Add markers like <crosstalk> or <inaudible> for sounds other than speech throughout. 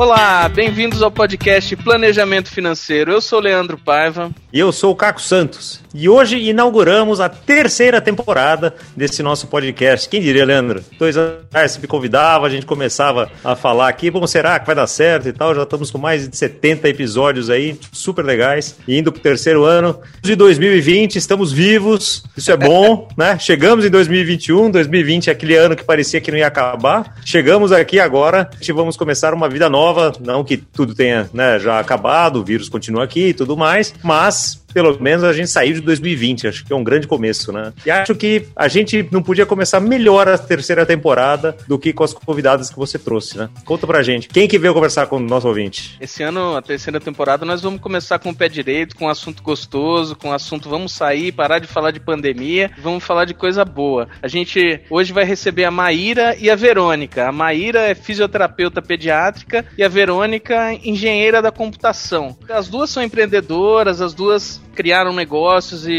Olá, bem-vindos ao podcast Planejamento Financeiro. Eu sou o Leandro Paiva. E eu sou o Caco Santos. E hoje inauguramos a terceira temporada desse nosso podcast. Quem diria, Leandro? Dois anos você me convidava, a gente começava a falar aqui, como será que vai dar certo e tal. Já estamos com mais de 70 episódios aí, super legais. E indo pro terceiro ano de 2020, estamos vivos, isso é bom, <laughs> né? Chegamos em 2021, 2020 é aquele ano que parecia que não ia acabar. Chegamos aqui agora e vamos começar uma vida nova nova, não que tudo tenha né, já acabado, o vírus continua aqui e tudo mais, mas pelo menos a gente saiu de 2020, acho que é um grande começo, né? E acho que a gente não podia começar melhor a terceira temporada do que com as convidadas que você trouxe, né? Conta pra gente, quem que veio conversar com o nosso ouvinte? Esse ano, a terceira temporada, nós vamos começar com o pé direito, com um assunto gostoso, com um assunto vamos sair, parar de falar de pandemia, vamos falar de coisa boa. A gente hoje vai receber a Maíra e a Verônica. A Maíra é fisioterapeuta pediátrica e a Verônica engenheira da computação. As duas são empreendedoras, as duas criaram negócios e,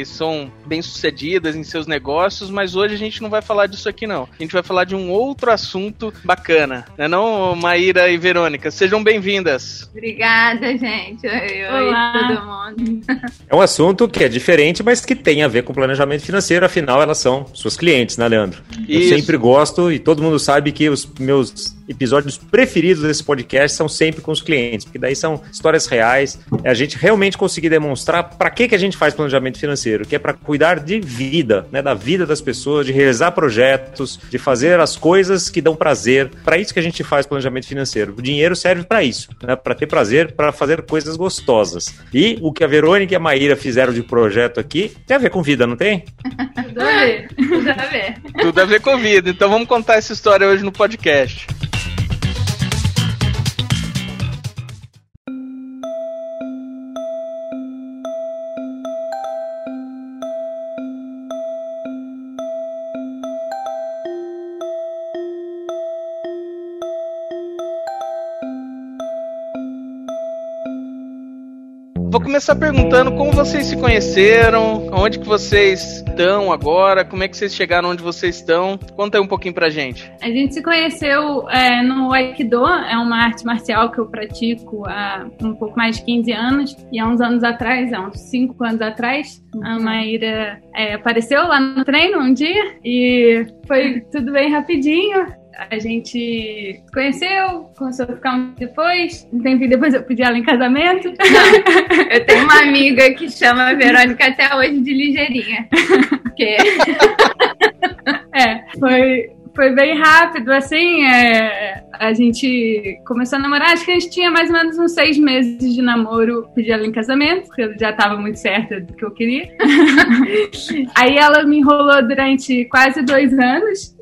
e são bem-sucedidas em seus negócios, mas hoje a gente não vai falar disso aqui, não. A gente vai falar de um outro assunto bacana, né não, Maíra e Verônica? Sejam bem-vindas. Obrigada, gente. Oi, oi, todo mundo. É um assunto que é diferente, mas que tem a ver com planejamento financeiro, afinal elas são suas clientes, né, Leandro? Isso. Eu sempre gosto e todo mundo sabe que os meus episódios preferidos desse podcast são sempre com os clientes, porque daí são histórias reais, é a gente realmente conseguir demonstrar para que, que a gente faz planejamento financeiro, que é para cuidar de vida, né, da vida das pessoas, de realizar projetos, de fazer as coisas que dão prazer. Para isso que a gente faz planejamento financeiro. O dinheiro serve para isso, né, para ter prazer, para fazer coisas gostosas. E o que a Verônica e a Maíra fizeram de projeto aqui tem a ver com vida, não tem? Tudo a ver, tudo a ver. Tudo a ver com vida. Então vamos contar essa história hoje no podcast. Vou começar perguntando como vocês se conheceram, onde que vocês estão agora, como é que vocês chegaram onde vocês estão. Conta aí um pouquinho pra gente. A gente se conheceu é, no Aikido, é uma arte marcial que eu pratico há um pouco mais de 15 anos. E há uns anos atrás, há uns 5 anos atrás, a. Maíra é, apareceu lá no treino um dia e foi tudo bem rapidinho a gente conheceu, começou a ficar um depois, um tempo depois eu pedi ela em casamento. Não, eu tenho uma <laughs> amiga que chama a Verônica até hoje de ligeirinha. Porque... é, foi, foi bem rápido, assim, é, a gente começou a namorar, acho que a gente tinha mais ou menos uns seis meses de namoro, pedi ela em casamento, porque eu já estava muito certa do que eu queria. <laughs> Aí ela me enrolou durante quase dois anos.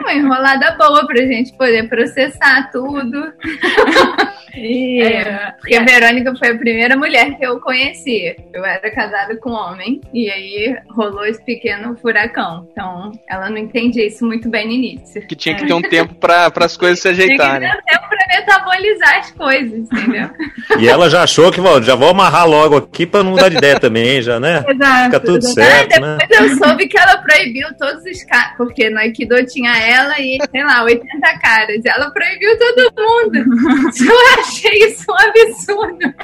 Uma enrolada boa pra gente poder processar tudo. <laughs> E, é, porque a Verônica foi a primeira mulher que eu conheci. Eu era casada com um homem e aí rolou esse pequeno furacão. Então, ela não entendia isso muito bem no início. Que tinha que ter um tempo para as coisas se ajeitarem. Tinha que ter um tempo para metabolizar as coisas, entendeu? e ela já achou que já vou amarrar logo aqui para não mudar de ideia também, já, né? Exato. Fica tudo exato. certo, é, depois né? eu soube que ela proibiu todos os caras, porque no Aikido tinha ela e, sei lá, 80 caras. Ela proibiu todo mundo. <laughs> Achei isso um absurdo.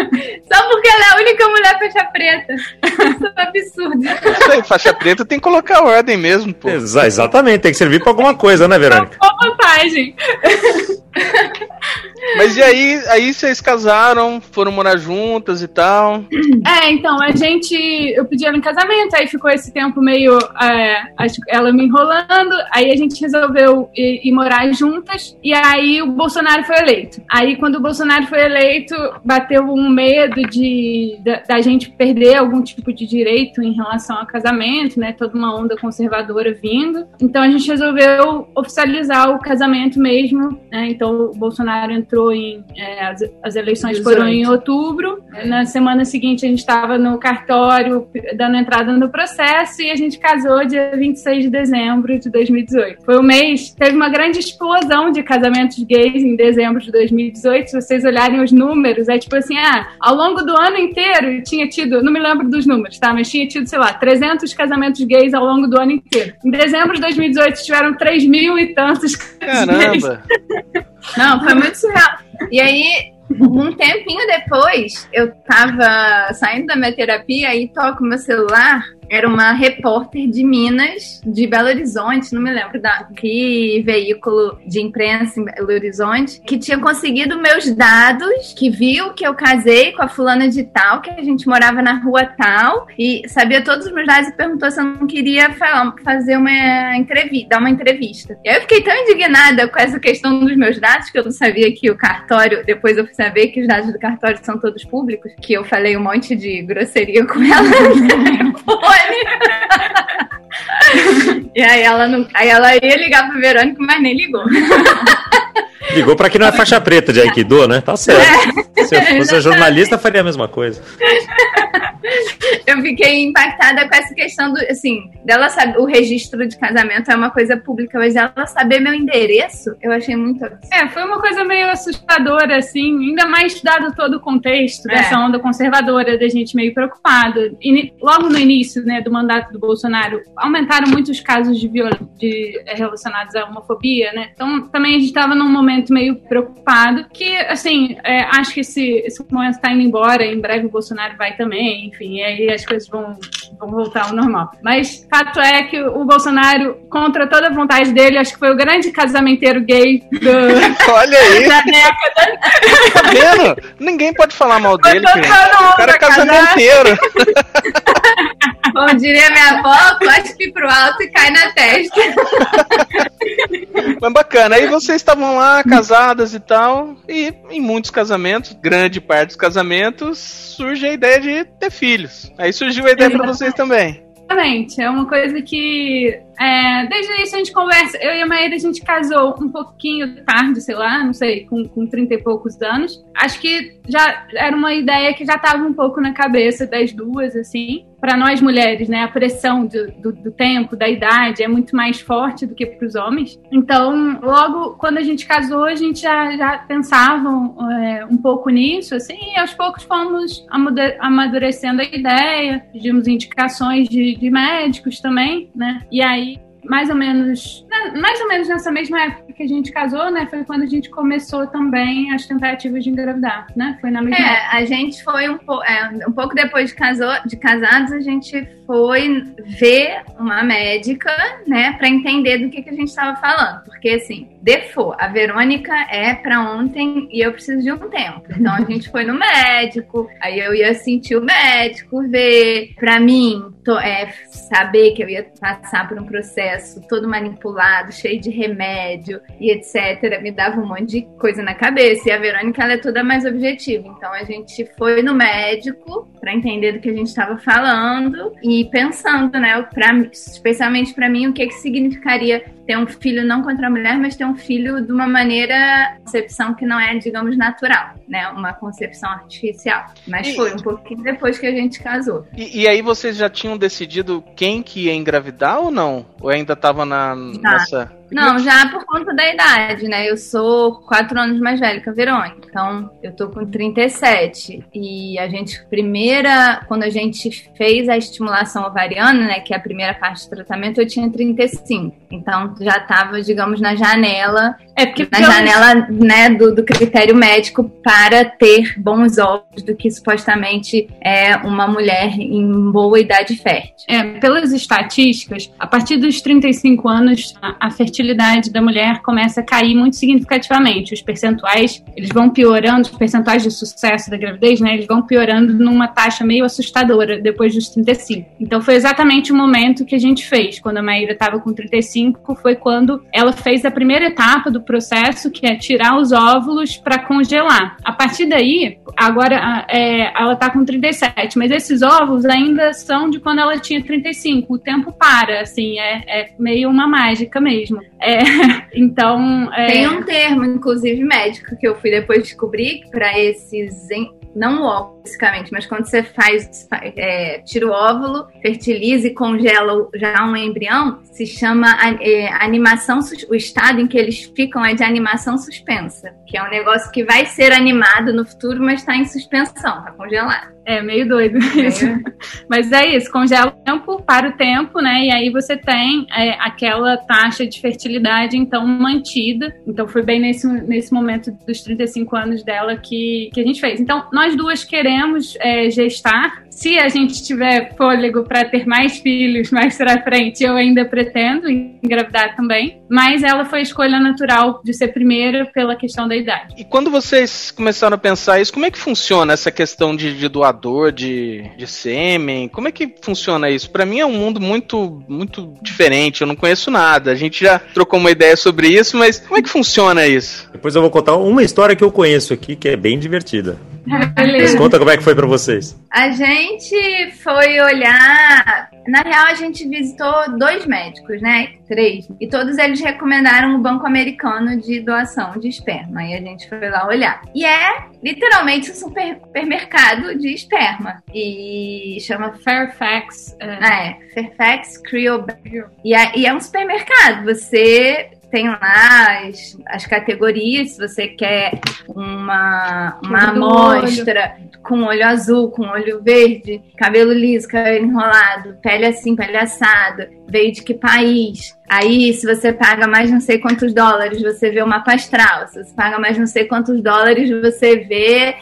<laughs> Só porque ela é a única mulher faixa preta. Isso é um absurdo. faixa preta tem que colocar ordem mesmo, pô. Exa exatamente, tem que servir pra alguma coisa, né, Verônica? Boa vantagem. Mas e aí, aí vocês casaram, foram morar juntas e tal? É, então, a gente. Eu pedi ela em casamento, aí ficou esse tempo meio. É, ela me enrolando, aí a gente resolveu ir, ir, morar juntas, e aí o Bolsonaro foi eleito. Aí, quando o Bolsonaro foi eleito, bateu um medo de da, da gente perder algum tipo de direito em relação ao casamento, né? Toda uma onda conservadora vindo. Então a gente resolveu oficializar o casamento mesmo, né? Então o Bolsonaro entrou em. É, as, as eleições 18. foram em outubro. Na semana seguinte a gente estava no cartório dando entrada no processo e a gente casou dia 26 de dezembro de 2018. Foi o mês, teve uma grande explosão de casamentos gays em dezembro de 2018. Se vocês olharem os números, é tipo assim, ah, longo do ano inteiro tinha tido, não me lembro dos números tá? Mas tinha tido, sei lá, 300 casamentos gays ao longo do ano inteiro. Em dezembro de 2018 tiveram 3 mil e tantos Caramba! <laughs> Não, foi muito surreal. E aí, um tempinho depois, eu tava saindo da minha terapia e toco meu celular era uma repórter de Minas, de Belo Horizonte, não me lembro da que veículo de imprensa em Belo Horizonte, que tinha conseguido meus dados, que viu que eu casei com a fulana de tal, que a gente morava na rua tal, e sabia todos os meus dados e perguntou se eu não queria falar, fazer uma entrevista, dar uma entrevista. E eu fiquei tão indignada com essa questão dos meus dados, que eu não sabia que o cartório, depois eu fui saber que os dados do cartório são todos públicos, que eu falei um monte de grosseria com ela <laughs> e aí ela não. Aí ela ia ligar pra Verônica, mas nem ligou. Ligou pra quem não é faixa preta de Aikido, né? Tá certo. É, Se eu fosse jornalista, faria a mesma coisa. Eu fiquei impactada com essa questão do, assim, dela saber, o registro de casamento é uma coisa pública, mas ela saber meu endereço, eu achei muito É, foi uma coisa meio assustadora, assim, ainda mais dado todo o contexto é. dessa onda conservadora, da gente meio preocupada. E logo no início, né, do mandato do Bolsonaro, aumentaram muitos casos de, viol de eh, relacionados à homofobia, né? Então, também a gente estava num momento meio preocupado, que, assim, é, acho que esse, esse momento está indo embora, em breve o Bolsonaro vai também, enfim, e aí as coisas vão, vão voltar ao normal. Mas fato é que o Bolsonaro, contra toda a vontade dele, acho que foi o grande casamenteiro gay do, <laughs> Olha aí. da década. Tá vendo? Ninguém pode falar mal dele, O cara é casamenteiro. <laughs> Como diria minha avó, cospe pro alto e cai na testa. Mas bacana, aí vocês estavam lá casadas e tal, e em muitos casamentos, grande parte dos casamentos, surge a ideia de ter filhos. Aí surgiu a ideia para vocês também. Exatamente, é uma coisa que é, desde isso a gente conversa. Eu e a Maíra a gente casou um pouquinho tarde, sei lá, não sei, com, com 30 e poucos anos. Acho que já era uma ideia que já estava um pouco na cabeça das duas, assim. Para nós mulheres, né, a pressão do, do, do, tempo, da idade é muito mais forte do que para os homens. Então, logo quando a gente casou, a gente já, já pensava é, um pouco nisso, assim, e aos poucos fomos amadurecendo a ideia, pedimos indicações de, de médicos também, né? E aí mais ou menos, né, mais ou menos nessa mesma época que a gente casou, né? Foi quando a gente começou também as tentativas de engravidar, né? Foi na mesma É, época. a gente foi um, po é, um pouco depois de, casou, de casados, a gente foi ver uma médica, né, para entender do que, que a gente estava falando. Porque, assim, default, a Verônica é para ontem e eu preciso de um tempo. Então a gente foi no médico, aí eu ia sentir o médico, ver. Para mim, to, é, saber que eu ia passar por um processo todo manipulado, cheio de remédio e etc., me dava um monte de coisa na cabeça. E a Verônica, ela é toda mais objetiva. Então a gente foi no médico para entender do que a gente estava falando e pensando, né, pra, especialmente para mim, o que, que significaria ter um filho não contra a mulher, mas ter um filho de uma maneira, concepção que não é, digamos, natural, né? Uma concepção artificial. Mas e, foi um pouquinho depois que a gente casou. E, e, aí vocês já tinham decidido quem que ia engravidar ou não? Ou ainda estava na, nessa... Não, já por conta da idade, né? Eu sou quatro anos mais velha que a Verônica. Então, eu tô com 37. E a gente, primeira, quando a gente fez a estimulação ovariana, né? Que é a primeira parte do tratamento, eu tinha 35. Então, já tava, digamos, na janela. É porque na janela, né, do, do critério médico para ter bons ovos do que supostamente é uma mulher em boa idade fértil. É, pelas estatísticas, a partir dos 35 anos, a, a fertilidade fertilidade da mulher começa a cair muito significativamente. Os percentuais, eles vão piorando, os percentuais de sucesso da gravidez, né, eles vão piorando numa taxa meio assustadora depois dos 35. Então foi exatamente o momento que a gente fez. Quando a Maíra estava com 35, foi quando ela fez a primeira etapa do processo, que é tirar os óvulos para congelar. A partir daí, agora é, ela está com 37, mas esses óvulos ainda são de quando ela tinha 35. O tempo para, assim, é, é meio uma mágica mesmo. É, <laughs> então. É... Tem um termo, inclusive médico, que eu fui depois descobrir para esses. Não especificamente, mas quando você faz, é, tira o óvulo, fertiliza e congela já um embrião, se chama é, animação, o estado em que eles ficam é de animação suspensa, que é um negócio que vai ser animado no futuro, mas está em suspensão, está congelado. É meio doido isso. <laughs> Mas é isso, congela o tempo, para o tempo, né? E aí você tem é, aquela taxa de fertilidade, então, mantida. Então foi bem nesse, nesse momento dos 35 anos dela que, que a gente fez. Então, nós duas queremos é, gestar se a gente tiver fôlego para ter mais filhos mais para frente, eu ainda pretendo engravidar também. Mas ela foi a escolha natural de ser primeira pela questão da idade. E quando vocês começaram a pensar isso, como é que funciona essa questão de, de doador de, de sêmen? Como é que funciona isso? Para mim é um mundo muito, muito diferente. Eu não conheço nada. A gente já trocou uma ideia sobre isso, mas como é que funciona isso? Depois eu vou contar uma história que eu conheço aqui que é bem divertida. Mas conta como é que foi para vocês. A gente foi olhar. Na real, a gente visitou dois médicos, né? Três. E todos eles recomendaram o Banco Americano de Doação de Esperma. E a gente foi lá olhar. E é literalmente um supermercado de esperma. E chama Fairfax. Uh... É, Fairfax Cryobank. E é, e é um supermercado. Você tem lá as, as categorias, se você quer uma, uma amostra com olho azul, com olho verde, cabelo liso, cabelo enrolado, pele assim, pele assada, veio de que país, Aí, se você paga mais não sei quantos dólares, você vê o mapa astral. Se você paga mais não sei quantos dólares, você vê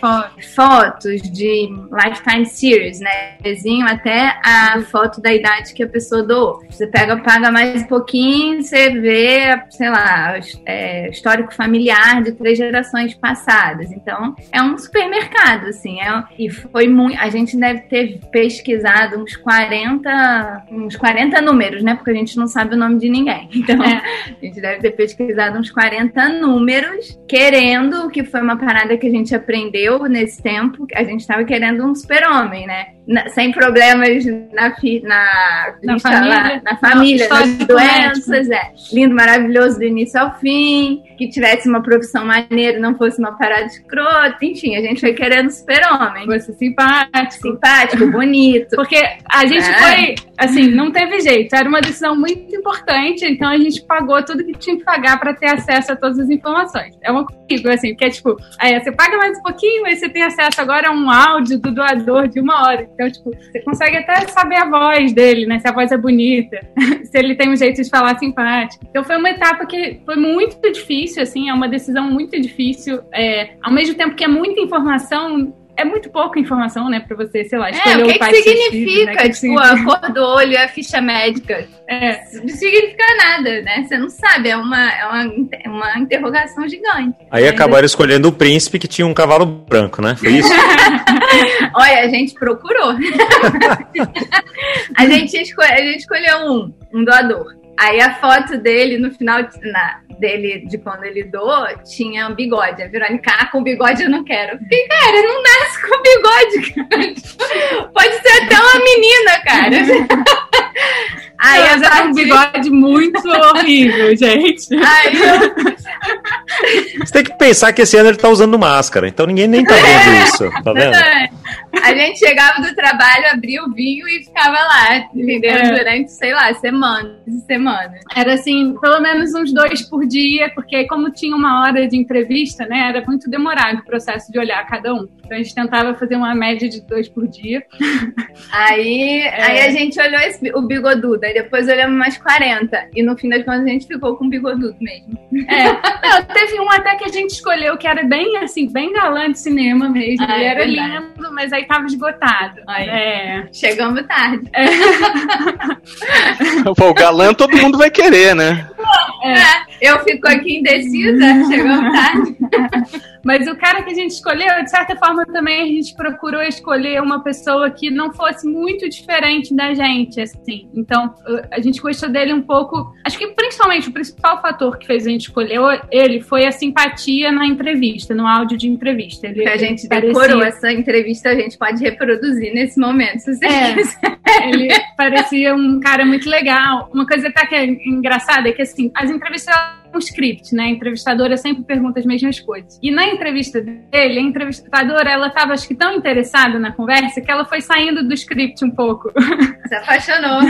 fotos, de Lifetime Series, né? Desenho até a foto da idade que a pessoa doou. Você pega, paga mais um pouquinho, você vê, sei lá, é, histórico familiar de três gerações passadas. Então, é um supermercado, assim. É, e foi muito. A gente deve ter pesquisado uns 40, uns 40 números, né? Porque a gente não sabe o nome de ninguém. <laughs> Então, é. a gente deve ter pesquisado uns 40 números, querendo, que foi uma parada que a gente aprendeu nesse tempo, a gente estava querendo um super-homem, né? Na, sem problemas na, fi, na, na família, na, na família nas doenças, é. Lindo, maravilhoso do início ao fim, que tivesse uma profissão maneira, não fosse uma parada escrota, enfim, a gente foi querendo super-homem. Fosse simpático. Simpático, bonito. Porque a gente é. foi, assim, não teve jeito, era uma decisão muito importante, então a gente pagou tudo que tinha que pagar para ter acesso a todas as informações. É uma coisa, assim, porque é tipo, aí você paga mais um pouquinho, aí você tem acesso agora a um áudio do doador de uma hora. Então, tipo, você consegue até saber a voz dele, né? Se a voz é bonita, <laughs> se ele tem um jeito de falar simpático. Então, foi uma etapa que foi muito difícil, assim, é uma decisão muito difícil. É, ao mesmo tempo que é muita informação, é muito pouca informação, né, pra você, sei lá, escolher é, o, que o pai que significa, né? que tipo, significa? a cor do olho e a ficha médica. É. Não significa nada, né? Você não sabe, é uma, é uma, uma interrogação gigante. Aí acabaram escolhendo o príncipe que tinha um cavalo branco, né? Foi isso? <laughs> Olha, a gente procurou. <laughs> a, gente escolhe, a gente escolheu um, um doador. Aí a foto dele no final, na, dele de quando ele doou tinha um bigode. A Verônica, ah, com bigode eu não quero. Fiquei, cara, não nasce com bigode, cara. Pode ser até uma menina, cara. <laughs> Aí Mas é um bigode muito horrível, gente. Aí eu... Você tem que pensar que esse ano ele tá usando máscara, então ninguém nem tá vendo é, isso, tá vendo? A gente chegava do trabalho, abria o vinho e ficava lá, entendeu? É. Durante, sei lá, semanas e semanas. Era assim, pelo menos uns dois por dia, porque como tinha uma hora de entrevista, né, era muito demorado o processo de olhar cada um. Então a gente tentava fazer uma média de dois por dia. Aí, é. aí a gente olhou esse, o bigodudo, aí depois olhamos mais 40. E no fim das contas a gente ficou com o bigodudo mesmo. É. Não, teve um até que a gente escolheu que era bem assim, bem galã de cinema mesmo. Ah, Ele é era verdade. lindo, mas aí tava esgotado. Aí, é. Chegamos tarde. É. Pô, o galã todo mundo vai querer, né? É. Eu fico aqui indecisa, <laughs> chegamos tarde. Mas o cara que a gente escolheu, de certa forma, também a gente procurou escolher uma pessoa que não fosse muito diferente da gente, assim. Então, a gente gostou dele um pouco. Acho que principalmente o principal fator que fez a gente escolher ele foi a simpatia na entrevista, no áudio de entrevista. Ele, a gente decorou parecia... essa entrevista, a gente pode reproduzir nesse momento, se você é, quiser. Ele parecia um cara muito legal. Uma coisa até que é engraçada é que, assim, as entrevistas um script, né? A entrevistadora sempre pergunta as mesmas coisas. E na entrevista dele, a entrevistadora, ela estava acho que tão interessada na conversa que ela foi saindo do script um pouco. Se apaixonou.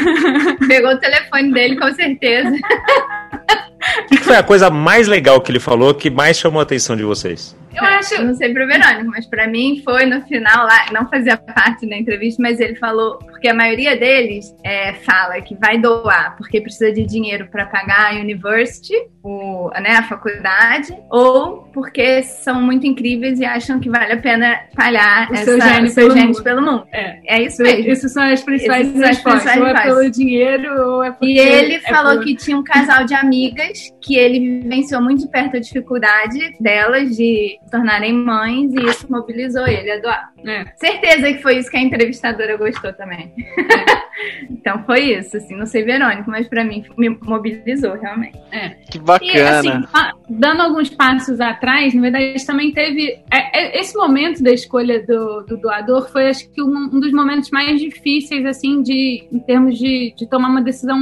Pegou o telefone dele, com certeza. <laughs> O que foi a coisa mais legal que ele falou que mais chamou a atenção de vocês? Eu acho, não sei pro Verônico, mas para mim foi no final lá, não fazia parte da entrevista, mas ele falou, porque a maioria deles é, fala que vai doar porque precisa de dinheiro para pagar a university, o, né, a faculdade, ou porque são muito incríveis e acham que vale a pena espalhar o essa, seu gene, seu pelo, gene mundo. pelo mundo. É. É isso mesmo. Essas são as principais Essas são as respostas. principais Ou é pelo dinheiro, ou é porque E ele é falou por- que tinha um casal de amigas que ele vivenciou muito de perto a dificuldade delas de se tornarem mães e isso mobilizou ele a doar. É. Certeza que foi isso que a entrevistadora gostou também. <laughs> então foi isso, assim, não sei Verônica, mas pra mim me mobilizou realmente. Que E bacana. assim, pa- dando alguns passos atrás, na verdade, também teve. é- é- esse momento da escolha do, do doador foi, acho que, um, um dos momentos mais difíceis, assim, de, em termos de, de tomar uma decisão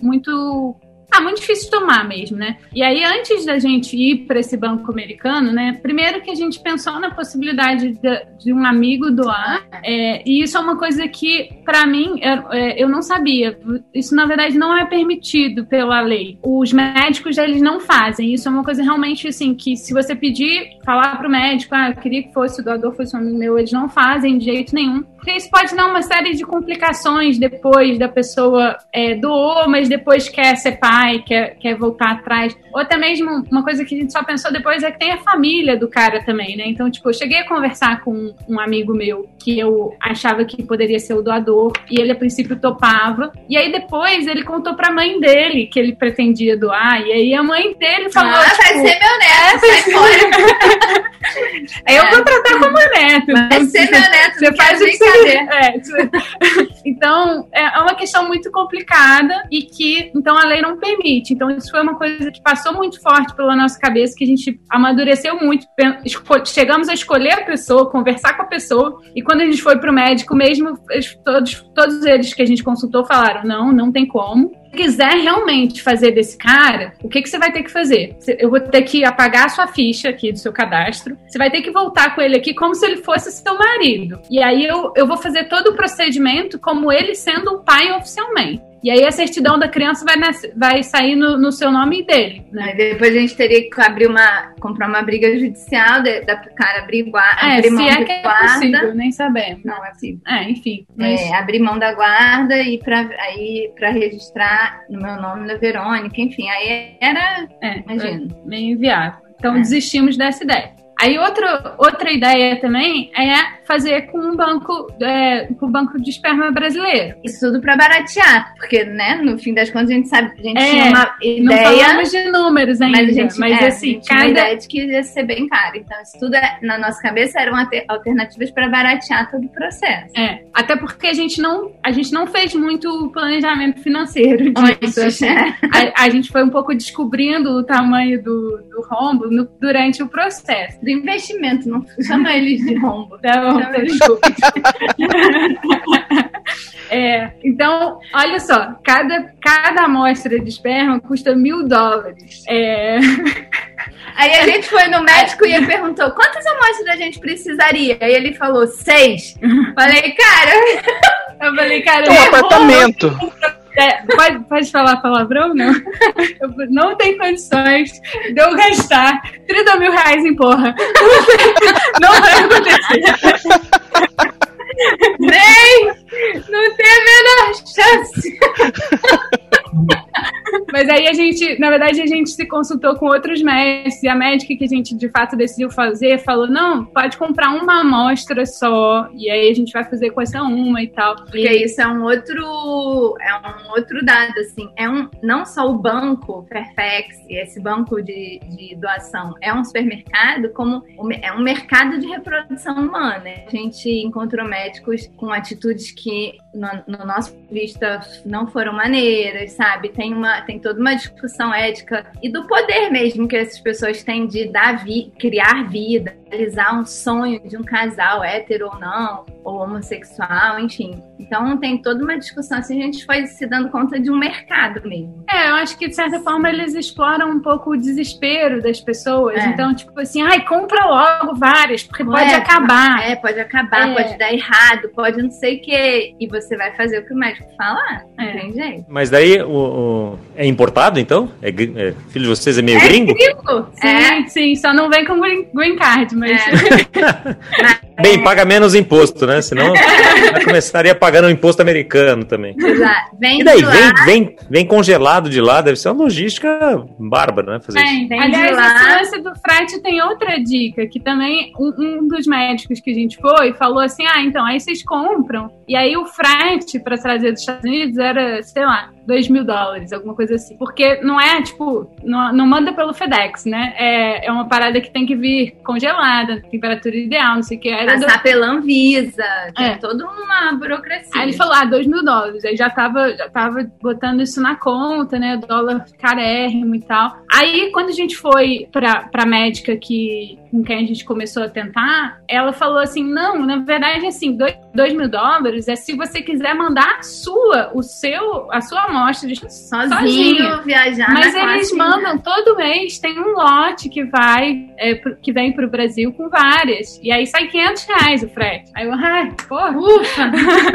muito. Ah, muito difícil de tomar mesmo, né? E aí, antes da gente ir para esse banco americano, né? Primeiro que a gente pensou na possibilidade de, de um amigo doar, é, e isso é uma coisa que, para mim, eu, é, eu não sabia. Isso, na verdade, não é permitido pela lei. Os médicos, eles não fazem. Isso é uma coisa realmente, assim, que se você pedir, falar pro médico, ah, eu queria que fosse o doador, fosse um amigo meu, eles não fazem de jeito nenhum. Porque isso pode dar uma série de complicações depois da pessoa é, doou, mas depois quer ser pai, quer, quer voltar atrás. Ou até mesmo uma coisa que a gente só pensou depois é que tem a família do cara também, né? Então, tipo, eu cheguei a conversar com um amigo meu que eu achava que poderia ser o doador, e ele a princípio topava. E aí depois ele contou pra mãe dele que ele pretendia doar, e aí a mãe dele falou. ah, vai tipo, ser meu neto, sai fora. <laughs> "É, eu vou tratar como neto. Vai Então, ser meu neto, você faz o que você é, tu- <laughs> então, é uma questão muito complicada e que, então, a lei não permite. Então, isso foi uma coisa que passou muito forte pela nossa cabeça, que a gente amadureceu muito. Chegamos a escolher a pessoa, conversar com a pessoa, e quando a gente foi pro médico mesmo, todos, todos eles que a gente consultou falaram: não, não tem como. Se quiser realmente fazer desse cara, o que, que você vai ter que fazer? Eu vou ter que apagar a sua ficha aqui do seu cadastro. Você vai ter que voltar com ele aqui como se ele fosse seu marido. E aí eu, eu vou fazer todo o procedimento como ele sendo um pai oficialmente. E aí a certidão da criança vai, nascer- vai sair no, no seu nome e dele, né? Aí depois a gente teria que abrir uma, comprar uma briga judicial de- da cara abrir, gua- É, abrir mão é que é guarda. possível, nem sabemos. Não é possível. É, enfim. Mas, É, abrir mão da guarda e pra, aí para registrar no meu nome da Verônica, enfim, aí era, é, imagina. é meio inviável. Então É. desistimos dessa ideia. Aí outra, outra ideia também é fazer com um banco, é, com o banco de esperma brasileiro. Isso tudo pra baratear, porque, né, no fim das contas a gente sabe, a gente É, tinha uma Não ideia, falamos de números ainda, mas a gente, mas é, a assim, uma cada, ideia de que ia ser bem caro. Então, isso tudo é- na nossa cabeça eram alter- alternativas para baratear todo o processo. É, até porque a gente não, a gente não fez muito planejamento financeiro <laughs> disso. Antes, assim. é. a, a gente foi um pouco descobrindo o tamanho do, do rombo no- durante o processo. Do investimento, não chama eles de rombo. Então. <laughs> É, então, olha só, cada, cada amostra de esperma custa mil dólares. É, Aí a gente foi no médico e ele perguntou quantas amostras a gente precisaria. Aí ele falou seis. Falei, cara, eu falei, cara, Um apartamento. É, pode, pode falar palavrão? Não. Eu, não tem condições de eu gastar 30 mil reais em porra. Não vai acontecer. nem, não tem a gente, na verdade, a gente se consultou com outros médicos e a médica que a gente de fato decidiu fazer falou: não, pode comprar uma amostra só, e aí a gente vai fazer com essa uma e tal. Porque isso é um outro, é um outro dado, assim. É um, não só o banco Fairfax, esse banco de, de doação, é um supermercado, como é um mercado de reprodução humana. A gente encontrou médicos com atitudes que, no, no nosso vista, não foram maneiras, sabe? Tem, uma, tem toda uma discussão ética e do poder mesmo que essas pessoas têm de dar vi, criar vida, realizar um sonho de um casal, hétero ou não. ou homossexual, enfim. Então tem toda uma discussão assim, a gente foi se dando conta de um mercado mesmo. É, eu acho que de certa forma eles exploram um pouco o desespero das pessoas. É. Então, tipo assim, ai, compra logo várias, porque pode acabar. É, pode acabar, é. pode dar errado, pode não sei o quê. E você vai fazer o que o médico falar. É. Não tem jeito. Mas daí o, o, é importado, então? É, é, filho de vocês é meio é gringo? gringo? Sim, é. sim, só não vem com green, card, mas. É. <laughs> Bem, paga menos imposto, né? Senão <laughs> começaria pagando o imposto americano também. Exato. Vem e daí, vem, vem, vem congelado de lá, deve ser uma logística bárbara, né? Fazer isso. Vem Aliás, esse lance do frete tem outra dica, que também um, um, dos médicos que a gente foi falou assim: ah, então, aí vocês compram, e aí o frete para trazer dos Estados Unidos era, sei lá, 2 mil dólares, alguma coisa assim. Porque não é, tipo, não, não manda pelo FedEx, né? É, é uma parada que tem que vir congelada, temperatura ideal, não sei o que. Passar do... pela Anvisa, tem é. toda uma burocracia. Aí ele falou, ah, 2 mil dólares. Aí já tava, já tava botando isso na conta, né? O dólar carérrimo e tal. Aí, quando a gente foi pra, pra médica que, com quem a gente começou a tentar, ela falou assim, não, na verdade, assim, 2 mil dólares é se você quiser mandar a sua, o seu, a sua amostra sozinho, sozinho. viajar. Mas eles mandam todo mês, tem um lote que vai, é, que vem pro Brasil com várias. E aí sai 500 reais o frete. Aí eu, ai, porra, ufa.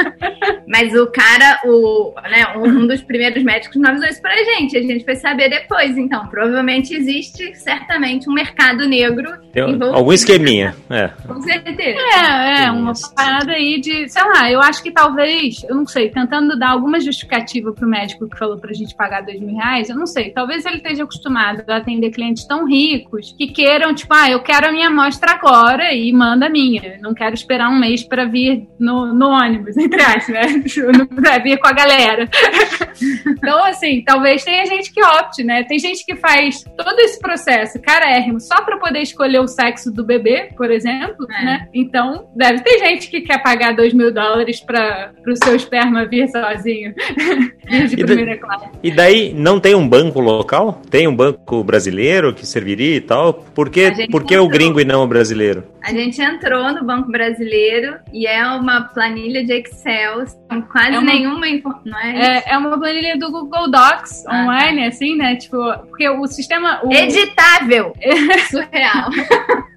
<laughs> Mas o cara, o, né, um dos primeiros médicos não avisou isso pra gente. A gente foi saber depois. Então, provavelmente existe certamente um mercado negro. Tem algum esqueminha. É. Com certeza. É, é, uma parada aí de, sei lá, eu acho que talvez, eu não sei, tentando dar alguma justificativa pro médico que falou pra gente pagar dois mil reais, eu não sei. Talvez ele esteja acostumado a atender clientes tão ricos que queiram, tipo, ah, eu quero a minha amostra agora e manda a minha. Não quero esperar um mês para vir no, no ônibus, <laughs> entre aspas, né? <laughs> pra vir com a galera. <laughs> então, assim, talvez tenha gente que opte, né? Tem gente que faz todo esse processo carérrimo só para poder escolher o sexo do bebê, por exemplo, é. né? Então, deve ter gente que quer pagar dois mil dólares para o seu esperma vir sozinho. <laughs> de primeira classe. E daí não tem um banco local? Tem um banco brasileiro que serviria e tal? Por que, por que o gringo e não o brasileiro? A gente entrou no Banco Brasileiro e é uma planilha de Excel, com quase é uma, nenhuma não é, é, é, uma planilha do Google Docs ah, tá. online, tá. assim, né? Tipo, porque o sistema. O... Editável! <laughs> Surreal. <laughs>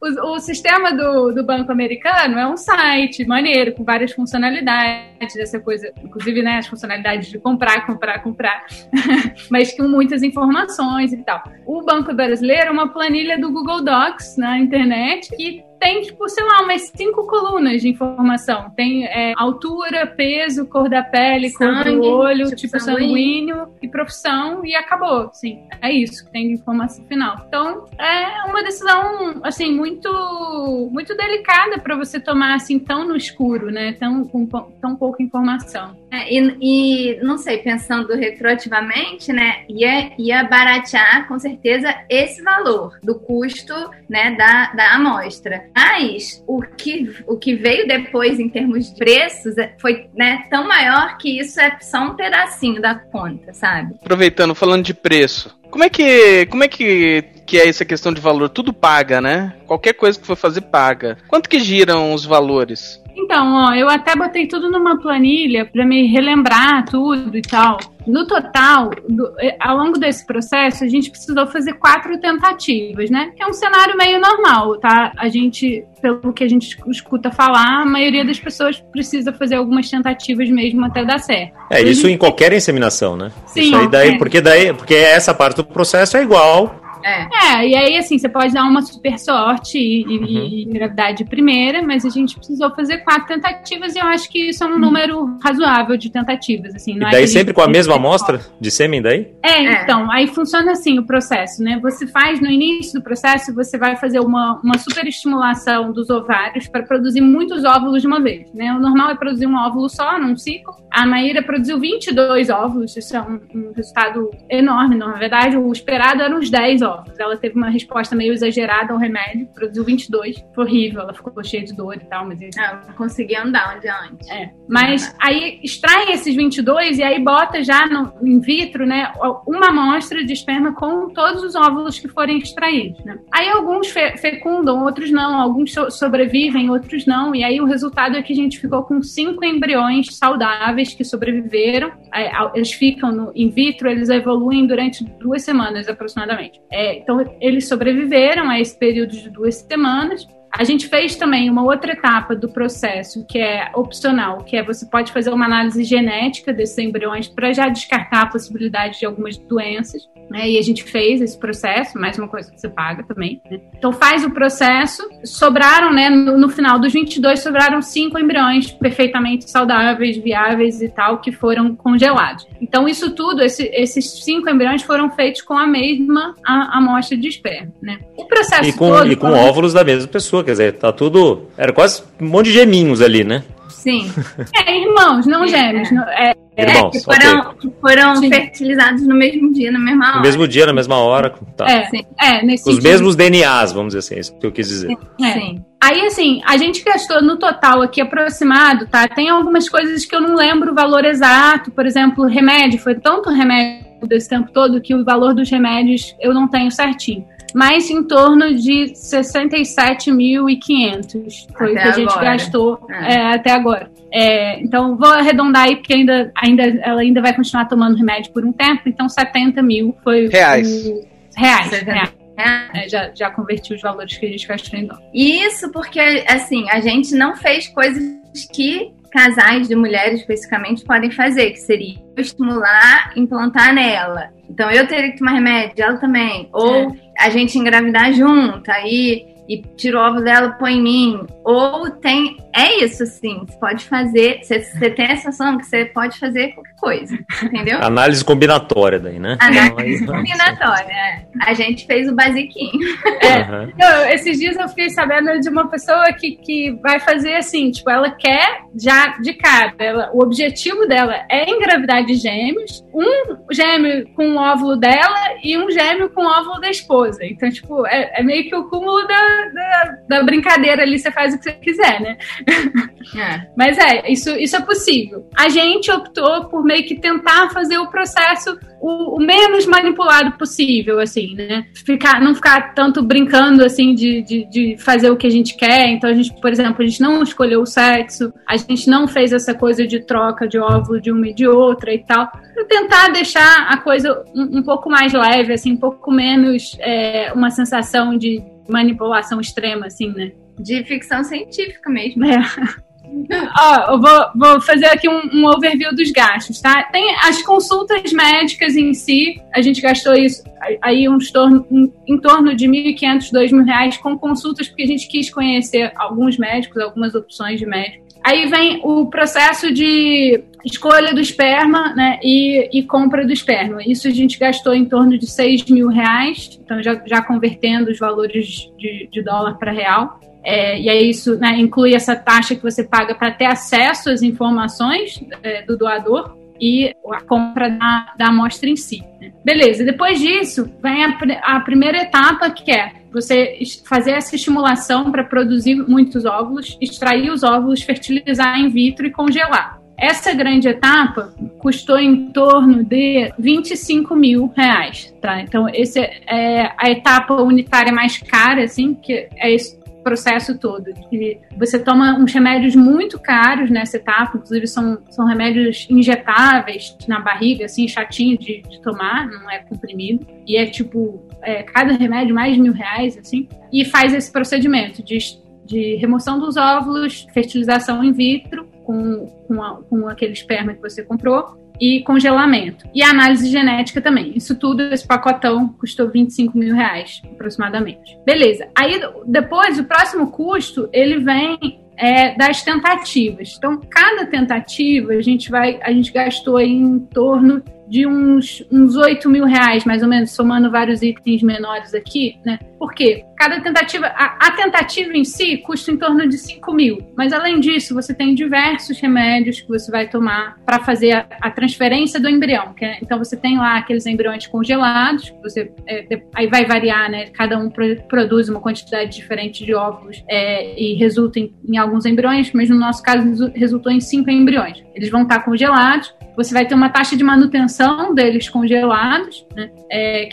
O, o, sistema do, do Banco Americano é um site maneiro, com várias funcionalidades, essa coisa, inclusive né, as funcionalidades de comprar, comprar, comprar, <laughs> mas com muitas informações e tal. O Banco Brasileiro é uma planilha do Google Docs na internet que tem, tipo, sei lá, umas cinco colunas de informação. Tem é, altura, peso, cor da pele, Sangue, cor do olho, tipo, tipo sanguíneo. sanguíneo e profissão, e acabou. Sim, é isso que tem de informação final. Então, é uma decisão, assim, muito, muito delicada para você tomar, assim, tão no escuro, né? Tão, com tão pouca informação. É, e, e, não sei, pensando retroativamente, né, ia, ia baratear com certeza esse valor do custo né, da, da amostra. Mas o que, o que veio depois em termos de preços é, foi né, tão maior que isso é só um pedacinho da conta, sabe? Aproveitando, falando de preço, como é que, como é que, que é essa questão de valor? Tudo paga, né? Qualquer coisa que for fazer paga. Quanto que giram os valores? Então, ó, eu até botei tudo numa planilha para me relembrar tudo e tal. No total, do, eh, ao longo desse processo, a gente precisou fazer quatro tentativas, né? Que é um cenário meio normal, tá? A gente, pelo que a gente escuta falar, a maioria das pessoas precisa fazer algumas tentativas mesmo até dar certo. É, isso gente... em qualquer inseminação, né? Sim. Isso aí daí, é. porque daí, porque essa parte do processo é igual é. é, e aí assim, você pode dar uma super sorte e, uhum. e engravidar de primeira, mas a gente precisou fazer quatro tentativas e eu acho que isso é um uhum. número razoável de tentativas, assim. e é daí é sempre com a mesma amostra de sêmen daí? É, é, então, aí funciona assim o processo, né? Você faz no início do processo, você vai fazer uma, uma super estimulação dos ovários para produzir muitos óvulos de uma vez, né? O normal é produzir um óvulo só, num ciclo. A Maíra produziu 22 óvulos, isso é um, um resultado enorme, na verdade, o esperado era uns 10 óvulos óvulos. Ela teve uma resposta meio exagerada ao remédio, produziu 22. Foi horrível, ela ficou cheia de dor e tal, mas... Ah, não conseguia andar onde antes. É. Mas aí extrai esses 22 e aí bota já no in vitro, né, uma amostra de esperma com todos os óvulos que forem extraídos, né? Aí alguns fe fecundam, outros não, alguns so sobrevivem, outros não, e aí o resultado é que a gente ficou com cinco embriões saudáveis que sobreviveram. É, eles ficam no in vitro, eles evoluem durante duas semanas aproximadamente. É, então eles sobreviveram a esse período de duas semanas. A gente fez também uma outra etapa do processo que é opcional, que é você pode fazer uma análise genética desses embriões para já descartar a possibilidade de algumas doenças. Né? E a gente fez esse processo, mais uma coisa que você paga também. Né? Então faz o processo, sobraram, né, no, no, final dos 22, sobraram cinco embriões perfeitamente saudáveis, viáveis e tal, que foram congelados. Então isso tudo, esse, esses cinco embriões foram feitos com a mesma amostra de esperma. Né? O processo e com, todo... E com óvulos da mesma pessoa, quer dizer, tá tudo... Era quase um monte de geminhos ali, né? Sim. <laughs> É, irmãos, não gêmeos. É, Irmãos, é, que foram, okay. foram fertilizados no mesmo dia, na mesma hora. No mesmo dia, na mesma hora. Tá. É, sim. é nesse Os sentido. mesmos DNAs, vamos dizer assim, é isso que eu quis dizer. Sim. É. sim. Aí, assim, a gente gastou no total aqui aproximado, tá? Tem algumas coisas que eu não lembro o valor exato. Por exemplo, remédio. Foi tanto remédio desse tempo todo que o valor dos remédios eu não tenho certinho mas em torno de 67.500 foi o que a gente agora. gastou é. É, até agora. É, então, vou arredondar aí, porque ainda, ainda, ela ainda vai continuar tomando remédio por um tempo, então 70 mil foi. Reais. O... Reais, reais. É, já, já converti os valores que a gente gastou em dólar. Isso porque, assim, a gente não fez coisas que casais de mulheres especificamente podem fazer, que seria estimular, implantar nela. Então eu teria que tomar remédio, ela também. Ou é. A gente engravidar junto, aí e tira o ovo dela, põe em mim. Ou tem. É isso, assim. Você pode fazer. Você, você tem a sensação que você pode fazer qualquer coisa. Entendeu? Análise combinatória daí, né? Análise combinatória. É. A gente fez o basiquinho. É. Uhum. Eu, esses dias eu fiquei sabendo de uma pessoa que, que vai fazer assim, tipo, ela quer já de cara. Ela, o objetivo dela é engravidar de gêmeos, um gêmeo com o óvulo dela e um gêmeo com o óvulo da esposa. Então, tipo, é, é meio que o cúmulo da, da, da, brincadeira ali, você faz o que você quiser, né? É. Mas é, isso, isso é possível. A gente optou por meio que tentar fazer o processo o, o, menos manipulado possível, assim, né? Ficar, não ficar tanto brincando, assim, de, de, de, fazer o que a gente quer. Então, a gente, por exemplo, a gente não escolheu o sexo, a gente não fez essa coisa de troca de óvulo de uma e de outra e tal. Pra tentar deixar a coisa um, um pouco mais leve, assim, um pouco menos é, uma sensação de manipulação extrema, assim, né? De ficção científica mesmo. É. <laughs> Ó, eu vou, vou fazer aqui um, um, overview dos gastos, tá? Tem as consultas médicas em si, a gente gastou isso aí uns torno, um, em torno de 1.500, 2.000 reais com consultas, porque a gente quis conhecer alguns médicos, algumas opções de médico. Aí vem o processo de escolha do esperma né, e, e, compra do esperma. Isso a gente gastou em torno de 6 mil reais, então já, já convertendo os valores de, de dólar para real. É, e aí isso né, inclui essa taxa que você paga para ter acesso às informações é, do doador e a compra da, da amostra em si. Né? Beleza, depois disso vem a, a primeira etapa que é você fazer essa estimulação para produzir muitos óvulos, extrair os óvulos, fertilizar in vitro e congelar. Essa grande etapa custou em torno de 25 mil reais, tá? Então, essa é a etapa unitária mais cara, assim, que é esse processo todo. Que você toma uns remédios muito caros nessa etapa, inclusive são, são remédios injetáveis na barriga, assim, chatinho de, de tomar, não é comprimido. E é tipo, é, cada remédio mais de mil reais, assim, e faz esse procedimento de, de remoção dos óvulos, fertilização in vitro com, com, a, com aquele esperma que você comprou e congelamento. E análise genética também. Isso tudo, esse pacotão, custou 25 mil reais, aproximadamente. Beleza. Aí, depois, o próximo custo, ele vem é, das tentativas. Então, cada tentativa, a gente vai, a gente gastou em torno de uns, uns 8 mil reais, mais ou menos, somando vários itens menores aqui, né? Porque cada tentativa, a, a, tentativa em si custa em torno de 5 mil. Mas além disso, você tem diversos remédios que você vai tomar para fazer a, a, transferência do embrião. É, então você tem lá aqueles embriões congelados, você é, aí vai variar, né? Cada um pro, produz uma quantidade diferente de óvulos é, e resulta em, em, alguns embriões, mas no nosso caso resultou em cinco embriões. Eles vão estar congelados. Você vai ter uma taxa de manutenção deles congelados, né? É,